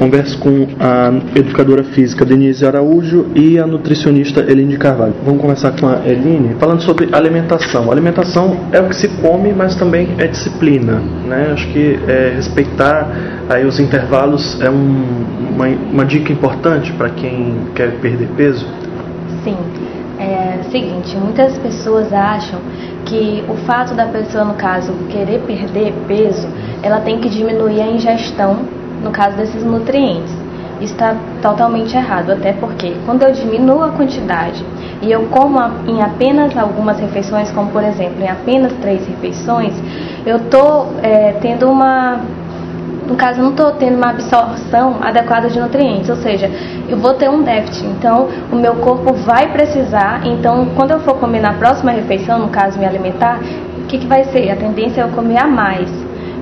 Converso com a educadora física Denise Araújo e a nutricionista Eline Carvalho. Vamos começar com a Eline, falando sobre alimentação. alimentação é o que se come, mas também é disciplina. Né? Acho que é, respeitar aí os intervalos é um, uma, uma dica importante para quem quer perder peso. Sim. É o seguinte, muitas pessoas acham que o fato da pessoa, no caso, querer perder peso, ela tem que diminuir a ingestão, no caso desses nutrientes. Está totalmente errado, até porque quando eu diminuo a quantidade e eu como em apenas algumas refeições, como por exemplo em apenas três refeições, eu estou é, tendo uma no caso, não estou tendo uma absorção adequada de nutrientes, ou seja, eu vou ter um déficit. Então, o meu corpo vai precisar. Então, quando eu for comer na próxima refeição, no caso, me alimentar, o que, que vai ser? A tendência é eu comer a mais.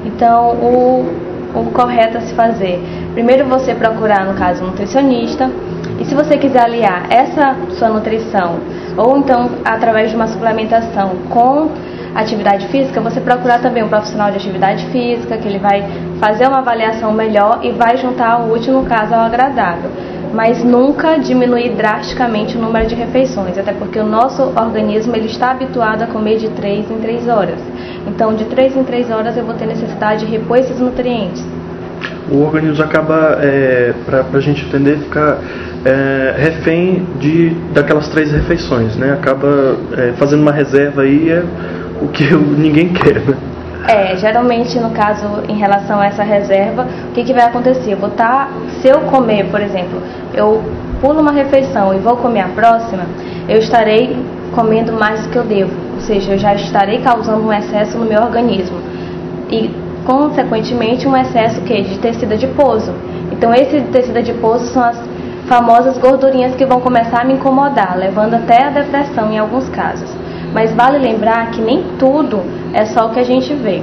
Então, o, o correto a se fazer, primeiro você procurar, no caso, um nutricionista. E se você quiser aliar essa sua nutrição, ou então através de uma suplementação com atividade física, você procurar também um profissional de atividade física, que ele vai fazer uma avaliação melhor e vai juntar o útil, no caso, ao agradável. Mas nunca diminuir drasticamente o número de refeições, até porque o nosso organismo ele está habituado a comer de 3 em 3 horas. Então, de 3 em 3 horas eu vou ter necessidade de repor esses nutrientes. O organismo acaba, é, para a gente entender, ficar é, refém de, daquelas três refeições, né? Acaba é, fazendo uma reserva aí, é, o que ninguém quer, né? É, geralmente no caso em relação a essa reserva, o que, que vai acontecer? Eu vou estar, tá, se eu comer, por exemplo, eu pulo uma refeição e vou comer a próxima, eu estarei comendo mais do que eu devo, ou seja, eu já estarei causando um excesso no meu organismo e consequentemente um excesso que de tecido adiposo. Então esse tecido adiposo são as famosas gordurinhas que vão começar a me incomodar, levando até a depressão em alguns casos. Mas vale lembrar que nem tudo é só o que a gente vê.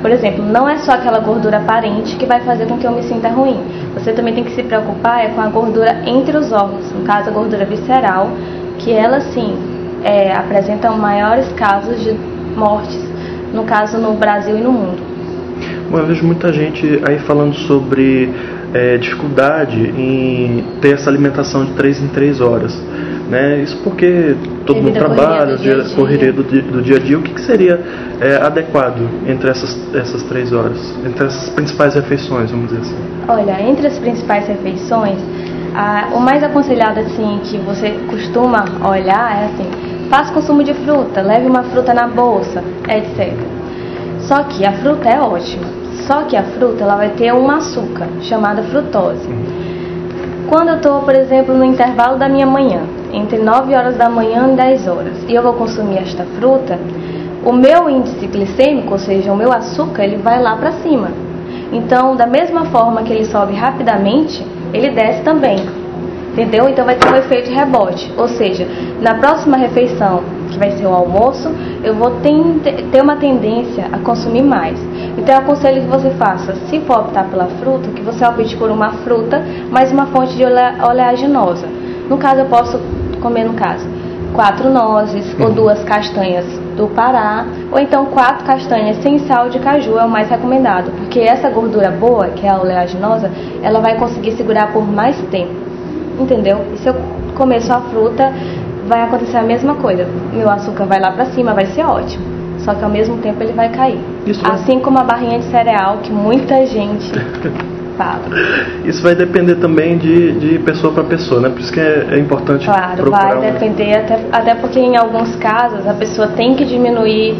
Por exemplo, não é só aquela gordura aparente que vai fazer com que eu me sinta ruim. Você também tem que se preocupar é com a gordura entre os órgãos, no caso a gordura visceral, que ela sim é, apresenta maiores casos de mortes, no caso no Brasil e no mundo. Bom, eu vejo muita gente aí falando sobre é, dificuldade em ter essa alimentação de 3 em 3 horas. Né? Isso porque todo mundo trabalha, do dia, correria do, do dia a dia. O que, que seria é, adequado entre essas, essas três horas? Entre essas principais refeições, vamos dizer assim? Olha, entre as principais refeições, a, o mais aconselhado assim que você costuma olhar é assim, faça consumo de fruta, leve uma fruta na bolsa, etc. Só que a fruta é ótima. Só que a fruta ela vai ter um açúcar chamado frutose. Quando eu estou, por exemplo, no intervalo da minha manhã, entre 9 horas da manhã e 10 horas, e eu vou consumir esta fruta, o meu índice glicêmico, ou seja, o meu açúcar, ele vai lá para cima. Então, da mesma forma que ele sobe rapidamente, ele desce também. Entendeu? Então vai ter um efeito rebote. Ou seja, na próxima refeição, que vai ser o almoço, eu vou ter uma tendência a consumir mais. Então eu aconselho que você faça, se for optar pela fruta, que você opte por uma fruta, mais uma fonte de oleaginosa. No caso, eu posso comer, no caso, quatro nozes uhum. ou duas castanhas do Pará, ou então quatro castanhas sem sal de caju é o mais recomendado, porque essa gordura boa, que é a oleaginosa, ela vai conseguir segurar por mais tempo, entendeu? E se eu comer só a fruta, vai acontecer a mesma coisa, meu açúcar vai lá para cima, vai ser ótimo, só que ao mesmo tempo ele vai cair. Isso assim como a barrinha de cereal, que muita gente Isso vai depender também de, de pessoa para pessoa, né? Por isso que é, é importante. Claro, vai depender, até, até porque em alguns casos a pessoa tem que diminuir,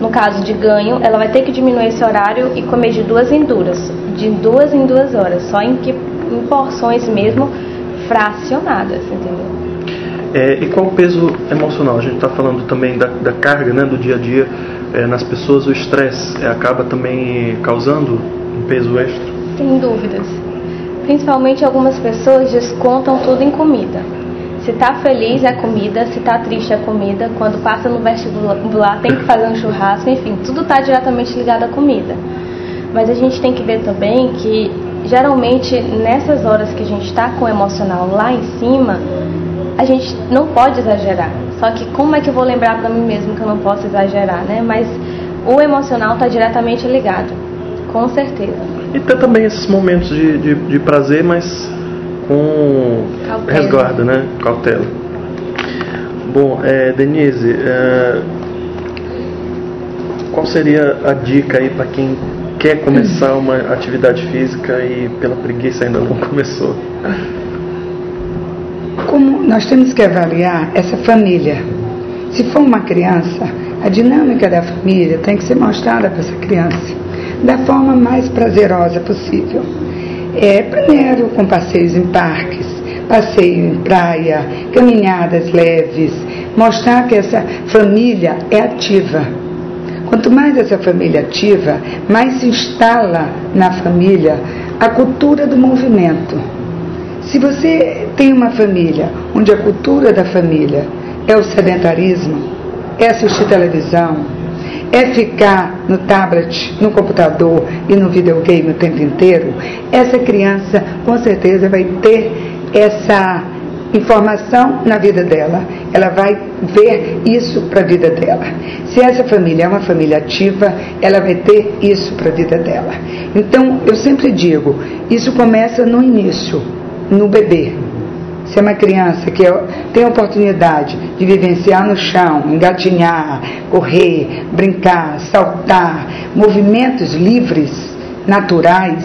no caso de ganho, ela vai ter que diminuir esse horário e comer de duas em duas, de duas em duas horas, só em, que, em porções mesmo fracionadas, entendeu? É, e qual o peso emocional? A gente está falando também da, da, carga né, do dia a dia é, nas pessoas, o estresse é, acaba também causando um peso extra? Sem dúvidas. Principalmente algumas pessoas descontam tudo em comida. Se está feliz é comida, se está triste é comida, quando passa no vestibular tem que fazer um churrasco, enfim, tudo está diretamente ligado à comida. Mas a gente tem que ver também que geralmente nessas horas que a gente está com o emocional lá em cima, a gente não pode exagerar. Só que como é que eu vou lembrar para mim mesmo que eu não posso exagerar, né? Mas o emocional está diretamente ligado Com certeza. E ter também esses momentos de, de, de prazer, mas com Cautela. resguardo, né? Cautela. Bom, é, Denise, é, qual seria a dica aí para quem quer começar uma atividade física e pela preguiça ainda não começou? Como nós temos que avaliar essa família. Se for uma criança, a dinâmica da família tem que ser mostrada para essa criança da forma mais prazerosa possível. É, primeiro com passeios em parques, passeio em praia, caminhadas leves, mostrar que essa família é ativa. Quanto mais essa família ativa, mais se instala na família a cultura do movimento. Se você tem uma família onde a cultura da família é o sedentarismo, é assistir televisão, é ficar no tablet, no computador e no videogame o tempo inteiro, essa criança com certeza vai ter essa informação na vida dela, ela vai ver isso para a vida dela. Se essa família é uma família ativa, ela vai ter isso para a vida dela. Então, eu sempre digo, isso começa no início, no bebê. Se é uma criança que tem a oportunidade de vivenciar no chão, engatinhar, correr, brincar, saltar, movimentos livres, naturais,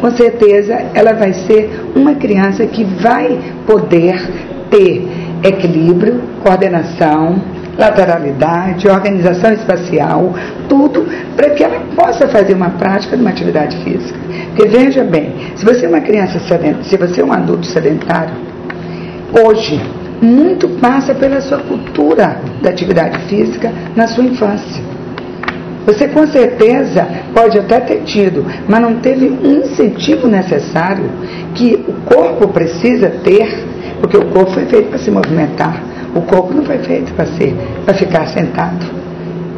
com certeza ela vai ser uma criança que vai poder ter equilíbrio, coordenação, lateralidade, organização espacial, tudo para que ela possa fazer uma prática de uma atividade física. Porque veja bem, se você é uma criança sedentária, se você é um adulto sedentário, hoje muito passa pela sua cultura da atividade física na sua infância. Você com certeza pode até ter tido, mas não teve um incentivo necessário que o corpo precisa ter, porque o corpo foi feito para se movimentar. O corpo não foi feito para ser, para ficar sentado.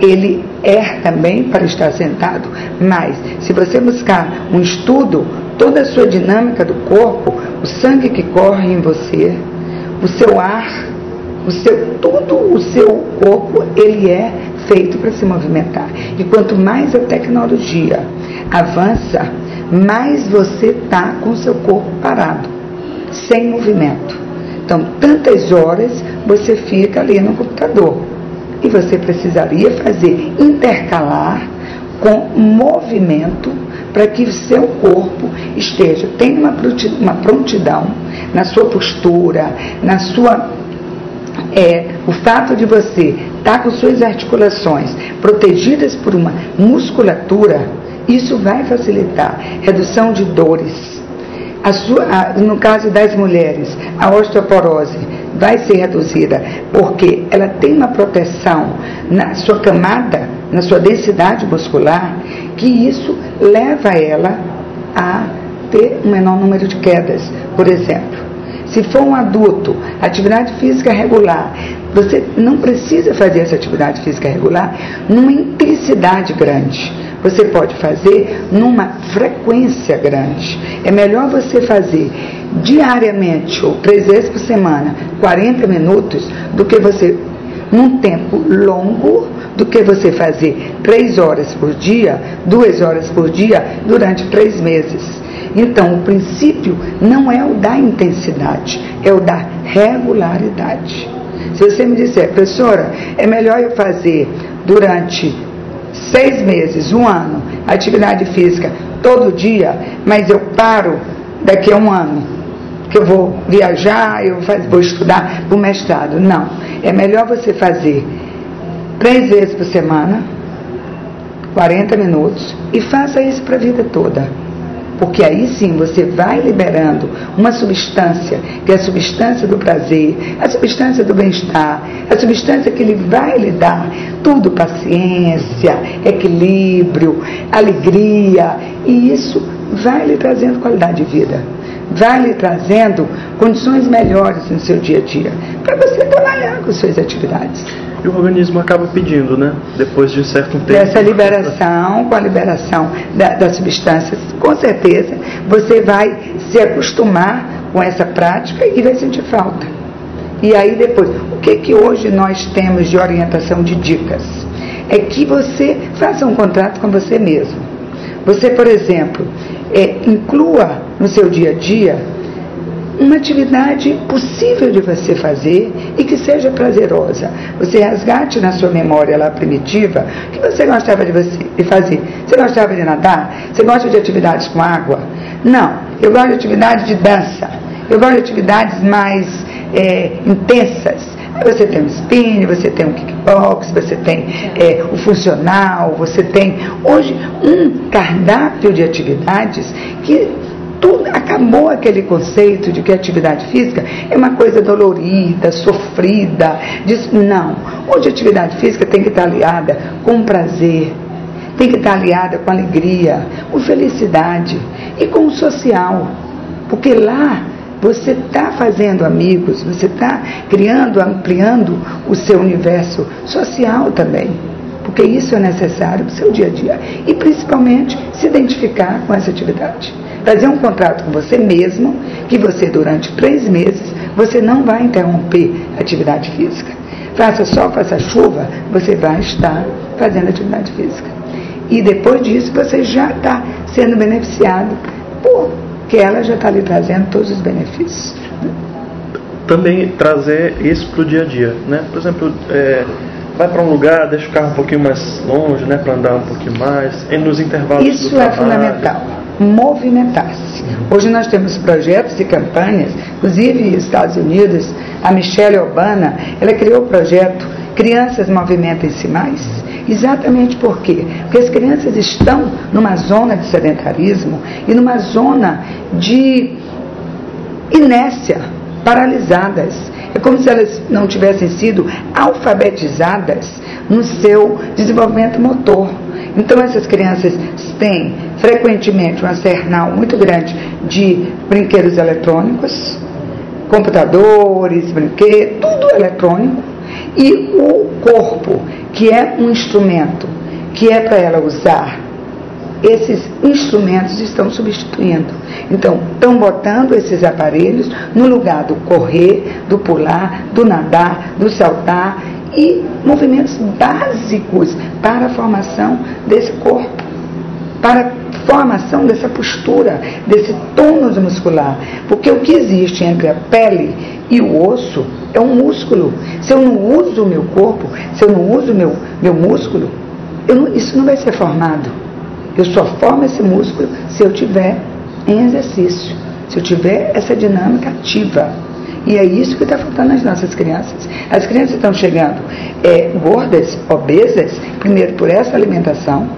Ele é também para estar sentado, mas se você buscar um estudo, toda a sua dinâmica do corpo, o sangue que corre em você, o seu ar, o seu, todo o seu corpo, ele é feito para se movimentar. E quanto mais a tecnologia avança, mais você está com seu corpo parado, sem movimento. Então, tantas horas você fica ali no computador. E você precisaria fazer intercalar com movimento para que o seu corpo esteja, tenha uma prontidão na sua postura, na sua. É, o fato de você estar tá com suas articulações protegidas por uma musculatura, isso vai facilitar redução de dores. A sua, a, no caso das mulheres, a osteoporose vai ser reduzida porque ela tem uma proteção na sua camada, na sua densidade muscular, que isso leva ela a ter um menor número de quedas, por exemplo. Se for um adulto, atividade física regular, você não precisa fazer essa atividade física regular numa intensidade grande. Você pode fazer numa frequência grande. É melhor você fazer diariamente ou três vezes por semana, 40 minutos, do que você, num tempo longo, do que você fazer três horas por dia, duas horas por dia, durante três meses. Então, o princípio não é o da intensidade, é o da regularidade. Se você me disser, professora, é melhor eu fazer durante seis meses, um ano, atividade física todo dia, mas eu paro daqui a um ano, que eu vou viajar, eu vou estudar para o mestrado. Não. É melhor você fazer três vezes por semana, 40 minutos, e faça isso para a vida toda. Porque aí sim você vai liberando uma substância, que é a substância do prazer, a substância do bem-estar, a substância que ele vai lhe dar tudo paciência, equilíbrio, alegria, e isso vai lhe trazendo qualidade de vida, vai lhe trazendo condições melhores no seu dia a dia, para você trabalhar com suas atividades. E o organismo acaba pedindo, né? Depois de certo tempo. Dessa liberação, com a liberação da, das substâncias, com certeza você vai se acostumar com essa prática e vai sentir falta. E aí depois, o que que hoje nós temos de orientação de dicas? É que você faça um contrato com você mesmo. Você, por exemplo, é, inclua no seu dia a dia uma atividade possível de você fazer e que seja prazerosa. Você resgate na sua memória lá primitiva o que você gostava de, você, de fazer. Você gostava de nadar? Você gosta de atividades com água? Não, eu gosto de atividades de dança. Eu gosto de atividades mais é, intensas. Você tem o spin, você tem o kickbox, você tem é, o funcional, você tem hoje um cardápio de atividades que tudo, acabou aquele conceito de que a atividade física é uma coisa dolorida, sofrida. Diz, não. Hoje a atividade física tem que estar aliada com prazer, tem que estar aliada com alegria, com felicidade e com o social. Porque lá você está fazendo amigos, você está criando, ampliando o seu universo social também. Porque isso é necessário para o seu dia a dia. E principalmente se identificar com essa atividade. Fazer um contrato com você mesmo, que você durante três meses, você não vai interromper a atividade física. Faça sol, faça chuva, você vai estar fazendo atividade física. E depois disso você já está sendo beneficiado por que ela já está lhe trazendo todos os benefícios. Também trazer isso para o dia a dia, né? Por exemplo, é, vai para um lugar, deixa o carro um pouquinho mais longe, né, para andar um pouquinho mais, e nos intervalos Isso do é trabalho. fundamental, movimentar-se. Hoje nós temos projetos e campanhas, inclusive Estados Unidos, a Michelle Obama, ela criou o projeto Crianças Movimentem-se Mais, Exatamente por quê? Porque as crianças estão numa zona de sedentarismo e numa zona de inércia, paralisadas. É como se elas não tivessem sido alfabetizadas no seu desenvolvimento motor. Então essas crianças têm frequentemente um arsenal muito grande de brinquedos eletrônicos, computadores, brinquedos, tudo eletrônico, e o corpo que é um instrumento que é para ela usar, esses instrumentos estão substituindo. Então, estão botando esses aparelhos no lugar do correr, do pular, do nadar, do saltar e movimentos básicos para a formação desse corpo, para formação dessa postura, desse tônus muscular. Porque o que existe entre a pele e o osso é um músculo. Se eu não uso o meu corpo, se eu não uso o meu, meu músculo, não, isso não vai ser formado. Eu só formo esse músculo se eu tiver em exercício, se eu tiver essa dinâmica ativa. E é isso que está faltando nas nossas crianças. As crianças estão chegando é, gordas, obesas, primeiro por essa alimentação,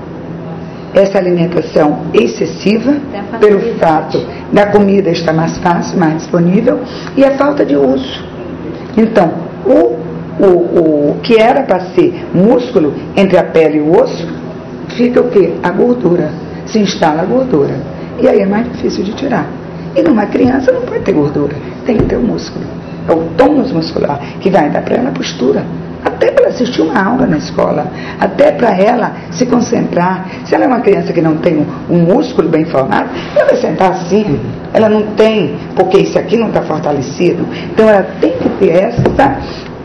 essa alimentação excessiva, pelo fato da comida estar mais fácil, mais disponível, e a falta de uso. Então, o, o, o que era para ser músculo entre a pele e o osso, fica o quê? A gordura. Se instala a gordura. E aí é mais difícil de tirar. E numa criança não pode ter gordura, tem que ter o músculo. É o tônus muscular que vai dar para ela a postura. Até para assistir uma aula na escola, até para ela se concentrar. Se ela é uma criança que não tem um, músculo bem formado, ela vai sentar assim. Ela não tem, porque isso aqui não está fortalecido. Então ela tem que ter essa.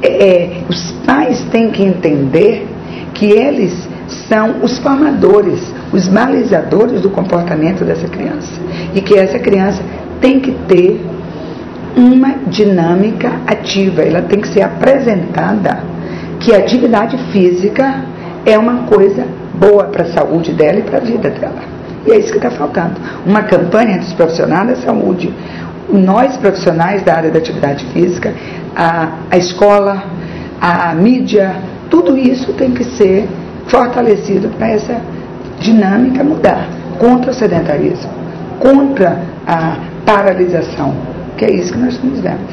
É, é, os pais têm que entender que eles são os formadores, os balizadores do comportamento dessa criança. E que essa criança tem que ter uma dinâmica ativa, ela tem que ser apresentada que a atividade física é uma coisa boa para a saúde dela e para a vida dela. E é isso que está faltando. Uma campanha dos profissionais da saúde. Nós, profissionais da área da atividade física, a, a escola, a mídia, tudo isso tem que ser fortalecido para essa dinâmica mudar contra o sedentarismo, contra a paralisação, que é isso que nós estamos vendo.